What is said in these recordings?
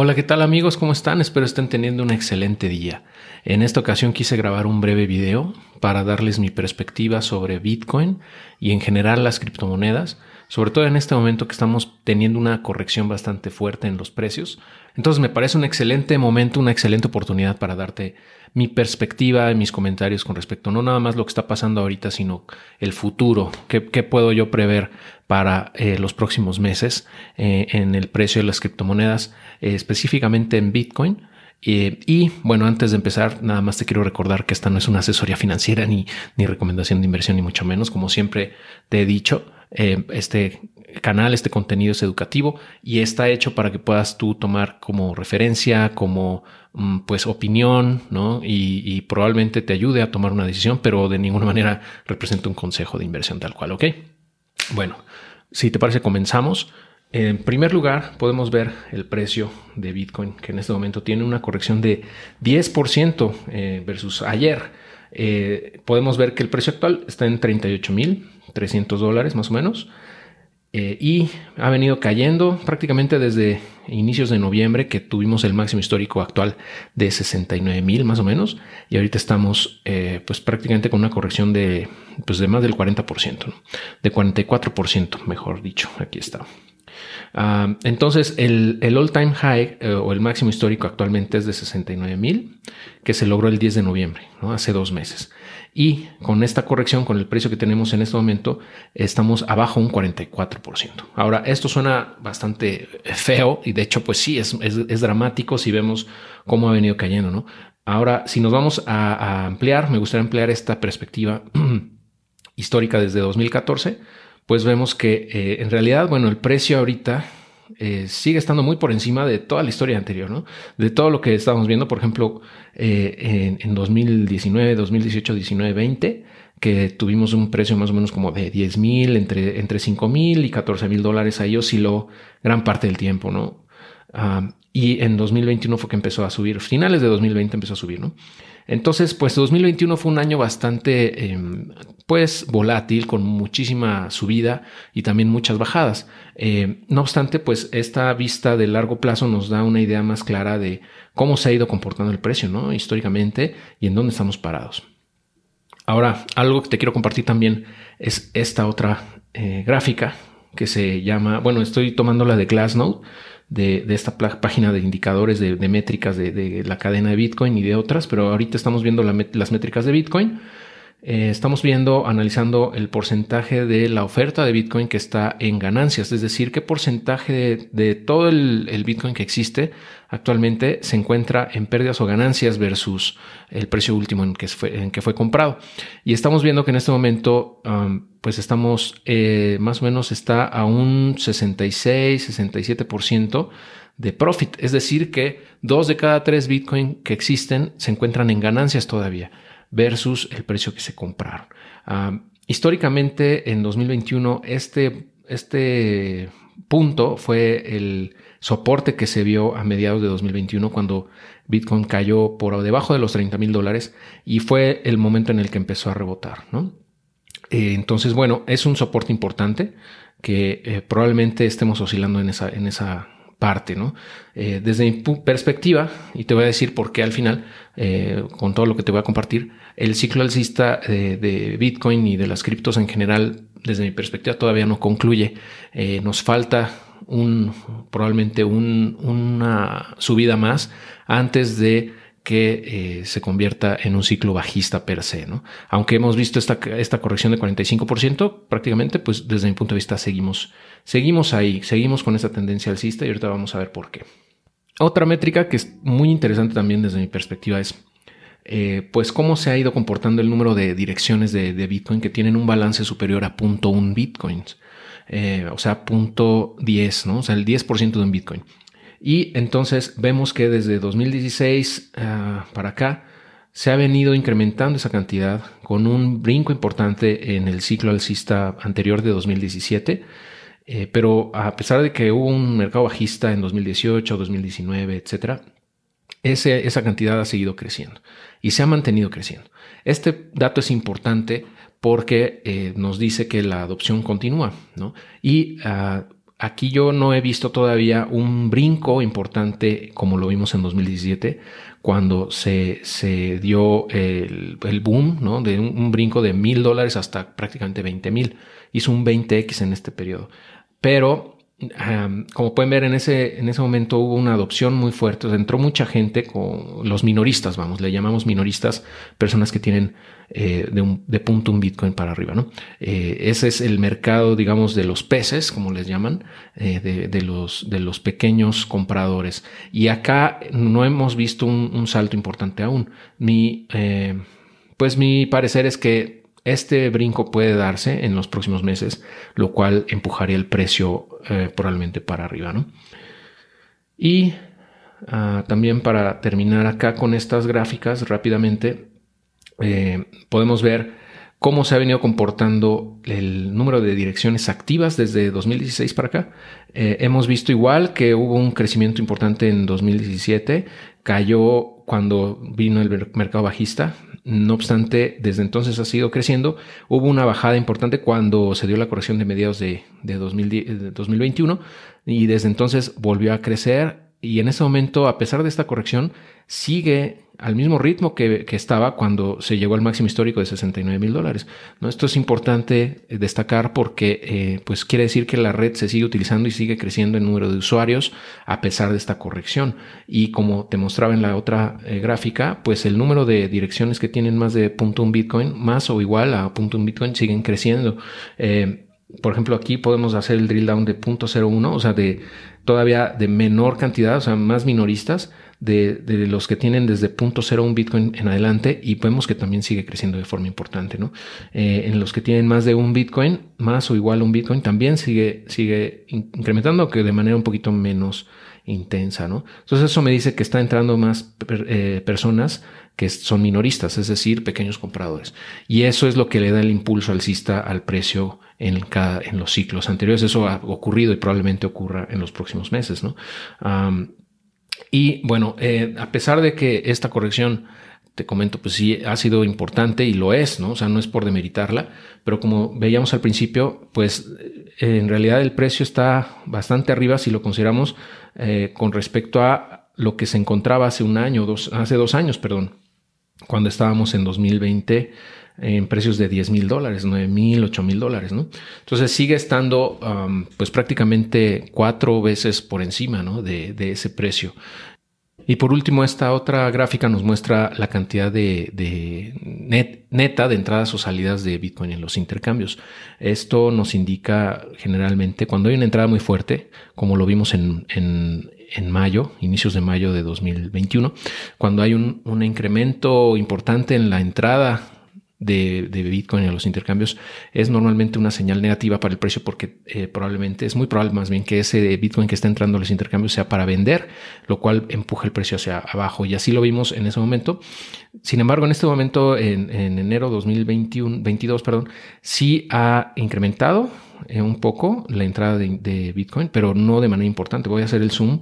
Hola, ¿qué tal amigos? ¿Cómo están? Espero estén teniendo un excelente día. En esta ocasión quise grabar un breve video para darles mi perspectiva sobre Bitcoin y en general las criptomonedas, sobre todo en este momento que estamos teniendo una corrección bastante fuerte en los precios. Entonces me parece un excelente momento, una excelente oportunidad para darte mi perspectiva y mis comentarios con respecto no nada más lo que está pasando ahorita, sino el futuro, qué, puedo yo prever para eh, los próximos meses eh, en el precio de las criptomonedas, eh, específicamente en Bitcoin. y bueno, antes de empezar, nada más te quiero recordar que esta no es una asesoría financiera ni, ni recomendación de inversión, ni mucho menos. Como siempre te he dicho, este canal, este contenido es educativo y está hecho para que puedas tú tomar como referencia, como mm, pues opinión, ¿no? Y, probablemente te ayude a tomar una decisión, pero de ninguna manera representa un consejo de inversión tal cual, ¿ok? Bueno, si te parece, comenzamos. En primer lugar, podemos ver el precio de Bitcoin, que en este momento tiene una corrección de 10% eh, versus ayer. Eh, podemos ver que el precio actual está en 38.300 dólares más o menos. Eh, y ha venido cayendo prácticamente desde inicios de noviembre que tuvimos el máximo histórico actual de 69 mil más o menos y ahorita estamos eh, pues prácticamente con una corrección de pues de más del 40%, de 44% mejor dicho, aquí está. Ah, entonces el, all time high eh, o el máximo histórico actualmente es de 69 mil que se logró el 10 de noviembre, ¿no? hace dos meses. Y con esta corrección, con el precio que tenemos en este momento, estamos abajo un 44%. Ahora, esto suena bastante feo y de hecho, pues sí, es, es, dramático si vemos cómo ha venido cayendo, ¿no? Ahora, si nos vamos a, ampliar, me gustaría ampliar esta perspectiva histórica desde 2014, pues vemos que eh, en realidad, bueno, el precio ahorita eh, sigue estando muy por encima de toda la historia anterior, ¿no? De todo lo que estábamos viendo, por ejemplo, eh, en, 2019, 2018, 19, 20, que tuvimos un precio más o menos como de 10 mil, entre, entre 5 mil y 14 mil dólares. Ahí osciló gran parte del tiempo, ¿no? Ah, y en 2021 fue que empezó a subir, finales de 2020 empezó a subir, ¿no? Entonces, pues 2021 fue un año bastante, em, pues, volátil, con muchísima subida y también muchas bajadas. Eh, no obstante, pues, esta vista de largo plazo nos da una idea más clara de cómo se ha ido comportando el precio, ¿no? Históricamente y en dónde estamos parados. Ahora, algo que te quiero compartir también es esta otra eh, gráfica que se llama, bueno, estoy tomando la de Glassnode de, esta página de indicadores de, métricas de, la cadena de Bitcoin y de otras, pero ahorita estamos viendo las métricas de Bitcoin. Eh, estamos viendo, analizando el porcentaje de la oferta de Bitcoin que está en ganancias, es decir, qué porcentaje de, todo el, Bitcoin que existe actualmente se encuentra en pérdidas o ganancias versus el precio último en que fue, en que fue comprado. Y estamos viendo que en este momento, um, pues estamos eh, más o menos está a un 66, 67% de profit, es decir, que dos de cada tres Bitcoin que existen se encuentran en ganancias todavía versus el precio que se compraron. Históricamente, en 2021, este, este punto fue el soporte que se vio a mediados de 2021 cuando Bitcoin cayó por debajo de los 30 mil dólares y fue el momento en el que empezó a rebotar. ¿no? Eh, entonces, bueno, es un soporte importante que eh, probablemente estemos oscilando en esa, en esa parte, ¿no? Eh, desde mi perspectiva, y te voy a decir por qué al final, eh, con todo lo que te voy a compartir, el ciclo alcista de, Bitcoin y de las criptos en general, desde mi perspectiva, todavía no concluye. Eh, nos falta un, probablemente una subida más antes de que se convierta en un ciclo bajista per se, ¿no? Aunque hemos visto esta, esta corrección de 45%, prácticamente, pues desde mi punto de vista seguimos Seguimos ahí, seguimos con esa tendencia alcista y ahorita vamos a ver por qué. Otra métrica que es muy interesante también desde mi perspectiva es eh, pues cómo se ha ido comportando el número de direcciones de, Bitcoin que tienen un balance superior a .1 Bitcoins. Eh, o sea, punto .10, ¿no? O sea, el 10% de un Bitcoin. Y entonces vemos que desde 2016 ah, para acá se ha venido incrementando esa cantidad con un brinco importante en el ciclo alcista anterior de 2017 eh, pero a pesar de que hubo un mercado bajista en 2018, 2019, etcétera, esa cantidad ha seguido creciendo y se ha mantenido creciendo. Este dato es importante porque eh, nos dice que la adopción continúa, ¿no? Y ah, aquí yo no he visto todavía un brinco importante como lo vimos en 2017, cuando se, se dio el, el, boom, ¿no? De un, un brinco de mil dólares hasta prácticamente 20 mil. Hizo un 20x en este periodo. Pero como pueden ver, en ese, en ese momento hubo una adopción muy fuerte. entró mucha gente con los minoristas, vamos, le llamamos minoristas, personas que tienen eh, de, un, de, punto un Bitcoin para arriba, ¿no? Eh, ese es el mercado, digamos, de los peces, como les llaman, eh, de, de, los, de los pequeños compradores. Y acá no hemos visto un, un salto importante aún. Mi, pues mi parecer es que este brinco puede darse en los próximos meses, lo cual empujaría el precio eh, probablemente para arriba. ¿no? Y ah, también para terminar acá con estas gráficas rápidamente, eh, podemos ver cómo se ha venido comportando el número de direcciones activas desde 2016 para acá. Eh, hemos visto igual que hubo un crecimiento importante en 2017, cayó cuando vino el mercado bajista, no obstante, desde entonces ha sido creciendo. Hubo una bajada importante cuando se dio la corrección de mediados de, de 2021 y desde entonces volvió a crecer y en ese momento, a pesar de esta corrección, sigue al mismo ritmo que, estaba cuando se llegó al máximo histórico de 69 mil dólares. ¿no? Esto es importante eh, destacar porque eh, pues quiere decir que la red se sigue utilizando y sigue creciendo en número de usuarios a pesar de esta corrección. Y como te mostraba en la otra eh, gráfica, pues el número de direcciones que tienen más de .1 Bitcoin, más o igual a .1 Bitcoin, siguen creciendo. por ejemplo, aquí podemos hacer el drill down de .01, o sea, de todavía de menor cantidad, o sea, más minoristas de, los que tienen desde 0.01 Bitcoin en adelante y vemos que también sigue creciendo de forma importante, ¿no? Eh, en los que tienen más de un Bitcoin, más o igual un Bitcoin, también sigue, sigue incrementando, que de manera un poquito menos intensa, ¿no? Entonces eso me dice que está entrando más eh, personas que son minoristas, es decir, pequeños compradores. Y eso es lo que le da el impulso alcista al precio en, cada, en los ciclos anteriores. Eso ha ocurrido y probablemente ocurra en los próximos meses, ¿no? Y bueno, eh, a pesar de que esta corrección, te comento, pues sí ha sido importante y lo es, ¿no? O sea, no es por demeritarla, pero como veíamos al principio, pues eh, en realidad el precio está bastante arriba si lo consideramos eh, con respecto a lo que se encontraba hace un año, dos, hace dos años, perdón, cuando estábamos en 2020 en precios de 10 mil dólares, 9 mil, 8 mil dólares, ¿no? Entonces sigue estando pues prácticamente cuatro veces por encima, ¿no? De, ese precio. Y por último, esta otra gráfica nos muestra la cantidad de, de net, neta de entradas o salidas de Bitcoin en los intercambios. Esto nos indica generalmente cuando hay una entrada muy fuerte, como lo vimos en, en, en mayo, inicios de mayo de 2021, cuando hay un, un incremento importante en la entrada de, Bitcoin a los intercambios es normalmente una señal negativa para el precio porque eh, probablemente es muy probable más bien que ese Bitcoin que está entrando a los intercambios sea para vender, lo cual empuja el precio hacia abajo y así lo vimos en ese momento. Sin embargo, en este momento, en, en enero 2021, 22, perdón, sí ha incrementado eh, un poco la entrada de, de Bitcoin, pero no de manera importante. Voy a hacer el zoom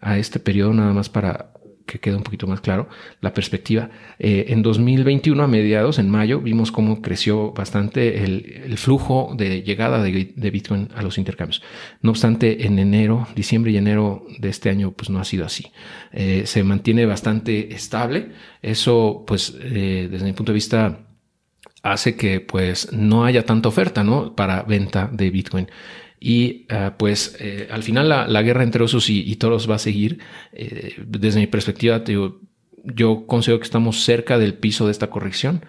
a este periodo nada más para que quede un poquito más claro la perspectiva. Eh, en 2021, a mediados, en mayo, vimos cómo creció bastante el, flujo de llegada de, Bitcoin a los intercambios. No obstante, en enero, diciembre y enero de este año, pues no ha sido así. Eh, se mantiene bastante estable. Eso, pues, eh, desde mi punto de vista, hace que pues no haya tanta oferta, ¿no? Para venta de Bitcoin. Y uh, pues eh, al final la, guerra entre osos y, y toros va a seguir. Eh, desde mi perspectiva, digo, yo considero que estamos cerca del piso de esta corrección.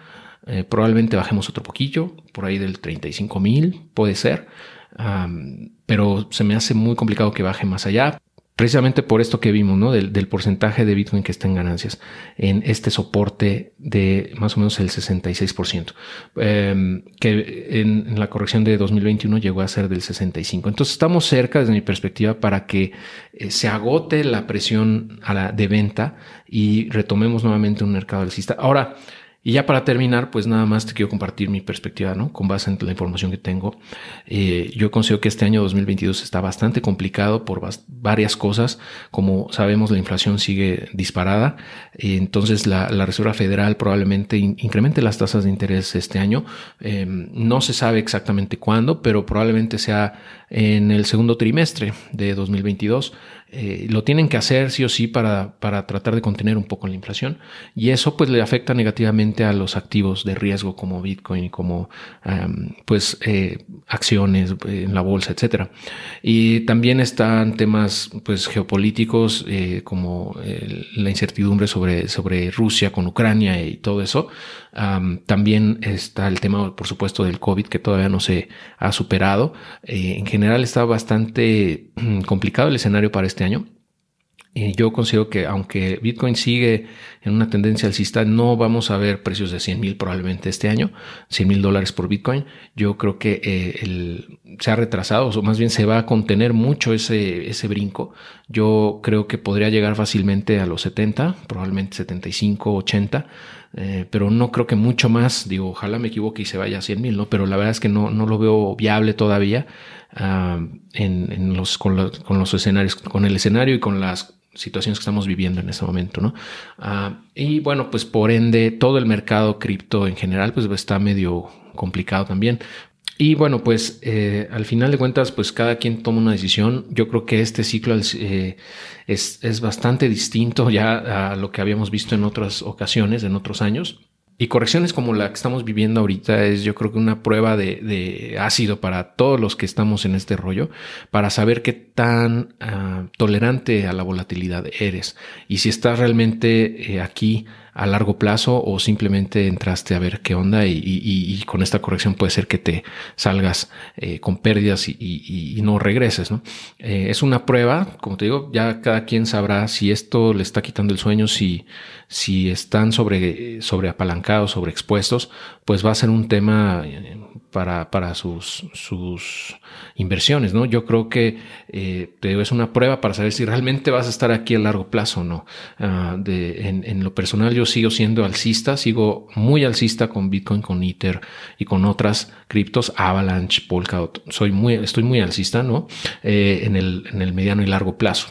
Eh, probablemente bajemos otro poquillo, por ahí del 35 mil, puede ser. Pero se me hace muy complicado que baje más allá precisamente por esto que vimos, ¿no? Del, porcentaje de Bitcoin que está en ganancias en este soporte de más o menos el 66%, em, que en, la corrección de 2021 llegó a ser del 65%. Entonces estamos cerca, desde mi perspectiva, para que eh, se agote la presión a la, de venta y retomemos nuevamente un mercado alcista. Ahora, Y ya para terminar, pues nada más te quiero compartir mi perspectiva, ¿no? Con base en la información que tengo. Eh, yo considero que este año 2022 está bastante complicado por varias cosas. Como sabemos, la inflación sigue disparada. entonces, la, Reserva Federal probablemente incremente las tasas de interés este año. Em, no se sabe exactamente cuándo, pero probablemente sea en el segundo trimestre de 2022. Eh, lo tienen que hacer sí o sí para, para, tratar de contener un poco la inflación y eso pues le afecta negativamente a los activos de riesgo como Bitcoin como pues eh, acciones en la bolsa, etcétera. Y también están temas pues geopolíticos eh, como la incertidumbre sobre, sobre Rusia con Ucrania y todo eso. también está el tema, por supuesto, del COVID que todavía no se ha superado. en general está bastante complicado el escenario para este año. Y yo considero que aunque Bitcoin sigue en una tendencia alcista, no vamos a ver precios de 100 mil probablemente este año, 100 mil dólares por Bitcoin. Yo creo que eh, se ha retrasado, o más bien se va a contener mucho ese, ese brinco. Yo creo que podría llegar fácilmente a los 70, probablemente 75, 80. Eh, pero no creo que mucho más, digo, ojalá me equivoque y se vaya a 100 mil, ¿no? Pero la verdad es que no, no lo veo viable todavía ah, en, los, con, los, escenarios, con el escenario y con las situaciones que estamos viviendo en este momento, ¿no? Ah, y bueno, pues por ende, todo el mercado cripto en general, pues está medio complicado también. Y bueno, pues eh, al final de cuentas, pues cada quien toma una decisión. Yo creo que este ciclo eh, es, es, bastante distinto ya a lo que habíamos visto en otras ocasiones, en otros años. Y correcciones como la que estamos viviendo ahorita es yo creo que una prueba de, ácido para todos los que estamos en este rollo, para saber qué tan ah, tolerante a la volatilidad eres y si estás realmente eh, aquí a largo plazo o simplemente entraste a ver qué onda y, con esta corrección puede ser que te salgas eh, con pérdidas y, no regreses. ¿no? Eh, es una prueba, como te digo, ya cada quien sabrá si esto le está quitando el sueño, si, si están sobre, sobre apalancados, sobre expuestos, pues va a ser un tema eh, para, para sus, sus inversiones, ¿no? Yo creo que eh, es una prueba para saber si realmente vas a estar aquí a largo plazo o no. Ah, en, en, lo personal yo sigo siendo alcista, sigo muy alcista con Bitcoin, con Ether y con otras criptos, Avalanche, Polkadot. Soy muy, estoy muy alcista, ¿no? Eh, en, el, en el mediano y largo plazo.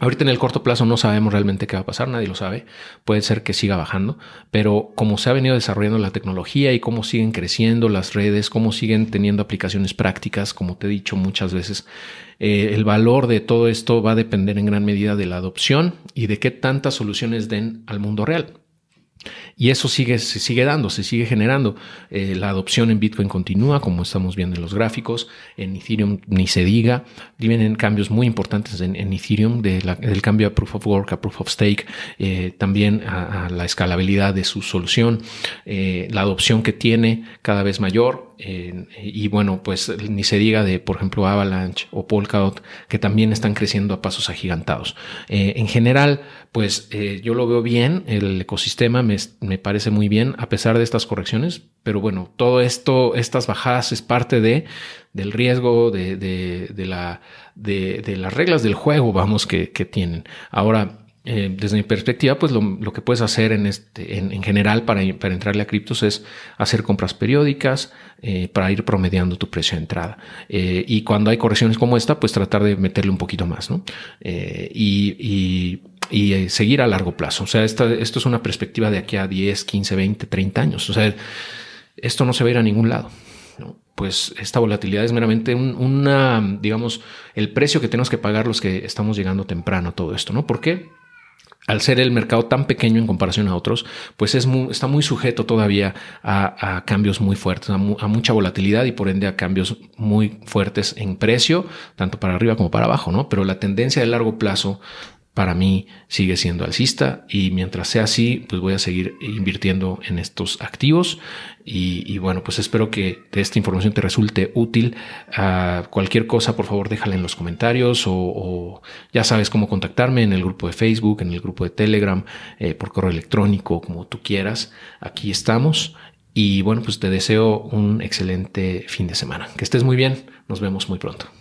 Ahorita en el corto plazo no sabemos realmente qué va a pasar, nadie lo sabe. Puede ser que siga bajando, pero como se ha venido desarrollando la tecnología y cómo siguen creciendo las redes, cómo siguen teniendo aplicaciones prácticas, como te he dicho muchas veces, eh, el valor de todo esto va a depender en gran medida de la adopción y de qué tantas soluciones den al mundo real. Y eso sigue, se sigue dando, se sigue generando. Eh, la adopción en Bitcoin continúa, como estamos viendo en los gráficos. En Ethereum ni se diga. Vienen cambios muy importantes en, Ethereum, del cambio a Proof of Work a Proof of Stake, eh, también a, la escalabilidad de su solución, eh, la adopción que tiene cada vez mayor. Y bueno, pues ni se diga de, por ejemplo, Avalanche o Polkadot, que también están creciendo a pasos agigantados. en general, pues yo lo veo bien, el ecosistema me, me parece muy bien a pesar de estas correcciones, pero bueno, todo esto, estas bajadas es parte de, del riesgo, de, de, la, de, las reglas del juego, vamos, que tienen. Ahora, eh, desde mi perspectiva, pues lo, que puedes hacer en, este, en, general para, para, entrarle a criptos es hacer compras periódicas eh, para ir promediando tu precio de entrada. Eh, y cuando hay correcciones como esta, pues tratar de meterle un poquito más, ¿no? y, seguir a largo plazo. O sea, esto es una perspectiva de aquí a 10, 15, 20, 30 años. O sea, esto no se va a ir a ningún lado. Pues esta volatilidad es meramente una, digamos, el precio que tenemos que pagar los que estamos llegando temprano a todo esto, ¿no? ¿Por qué? Al ser el mercado tan pequeño en comparación a otros, pues es está muy sujeto todavía a, cambios muy fuertes, a, a, mucha volatilidad y por ende a cambios muy fuertes en precio, tanto para arriba como para abajo, ¿no? Pero la tendencia de largo plazo para mí sigue siendo alcista y mientras sea así, pues voy a seguir invirtiendo en estos activos y, bueno, pues espero que esta información te resulte útil. a cualquier cosa, por favor, déjala en los comentarios o, ya sabes cómo contactarme en el grupo de Facebook, en el grupo de Telegram, eh, por correo electrónico, como tú quieras. Aquí estamos y bueno, pues te deseo un excelente fin de semana. Que estés muy bien. Nos vemos muy pronto.